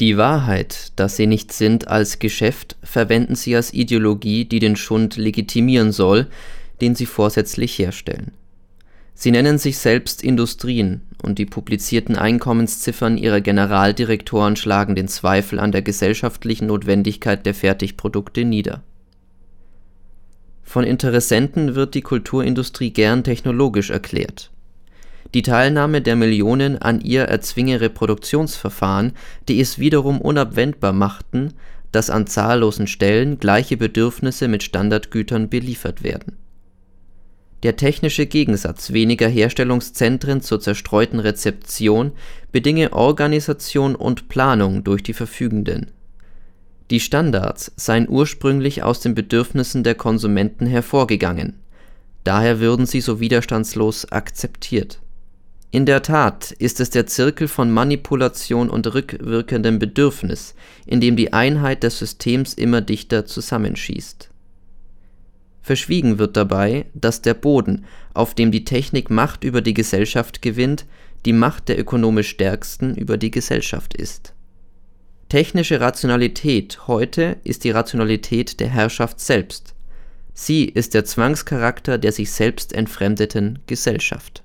Die Wahrheit, dass sie nicht sind als Geschäft, verwenden sie als Ideologie, die den Schund legitimieren soll, den sie vorsätzlich herstellen. Sie nennen sich selbst Industrien, und die publizierten Einkommensziffern ihrer Generaldirektoren schlagen den Zweifel an der gesellschaftlichen Notwendigkeit der Fertigprodukte nieder. Von Interessenten wird die Kulturindustrie gern technologisch erklärt die Teilnahme der Millionen an ihr erzwinge Reproduktionsverfahren, die es wiederum unabwendbar machten, dass an zahllosen Stellen gleiche Bedürfnisse mit Standardgütern beliefert werden. Der technische Gegensatz weniger Herstellungszentren zur zerstreuten Rezeption bedinge Organisation und Planung durch die Verfügenden. Die Standards seien ursprünglich aus den Bedürfnissen der Konsumenten hervorgegangen, daher würden sie so widerstandslos akzeptiert in der Tat ist es der Zirkel von Manipulation und rückwirkendem Bedürfnis, in dem die Einheit des Systems immer dichter zusammenschießt. Verschwiegen wird dabei, dass der Boden, auf dem die Technik Macht über die Gesellschaft gewinnt, die Macht der ökonomisch Stärksten über die Gesellschaft ist. Technische Rationalität heute ist die Rationalität der Herrschaft selbst. Sie ist der Zwangscharakter der sich selbst entfremdeten Gesellschaft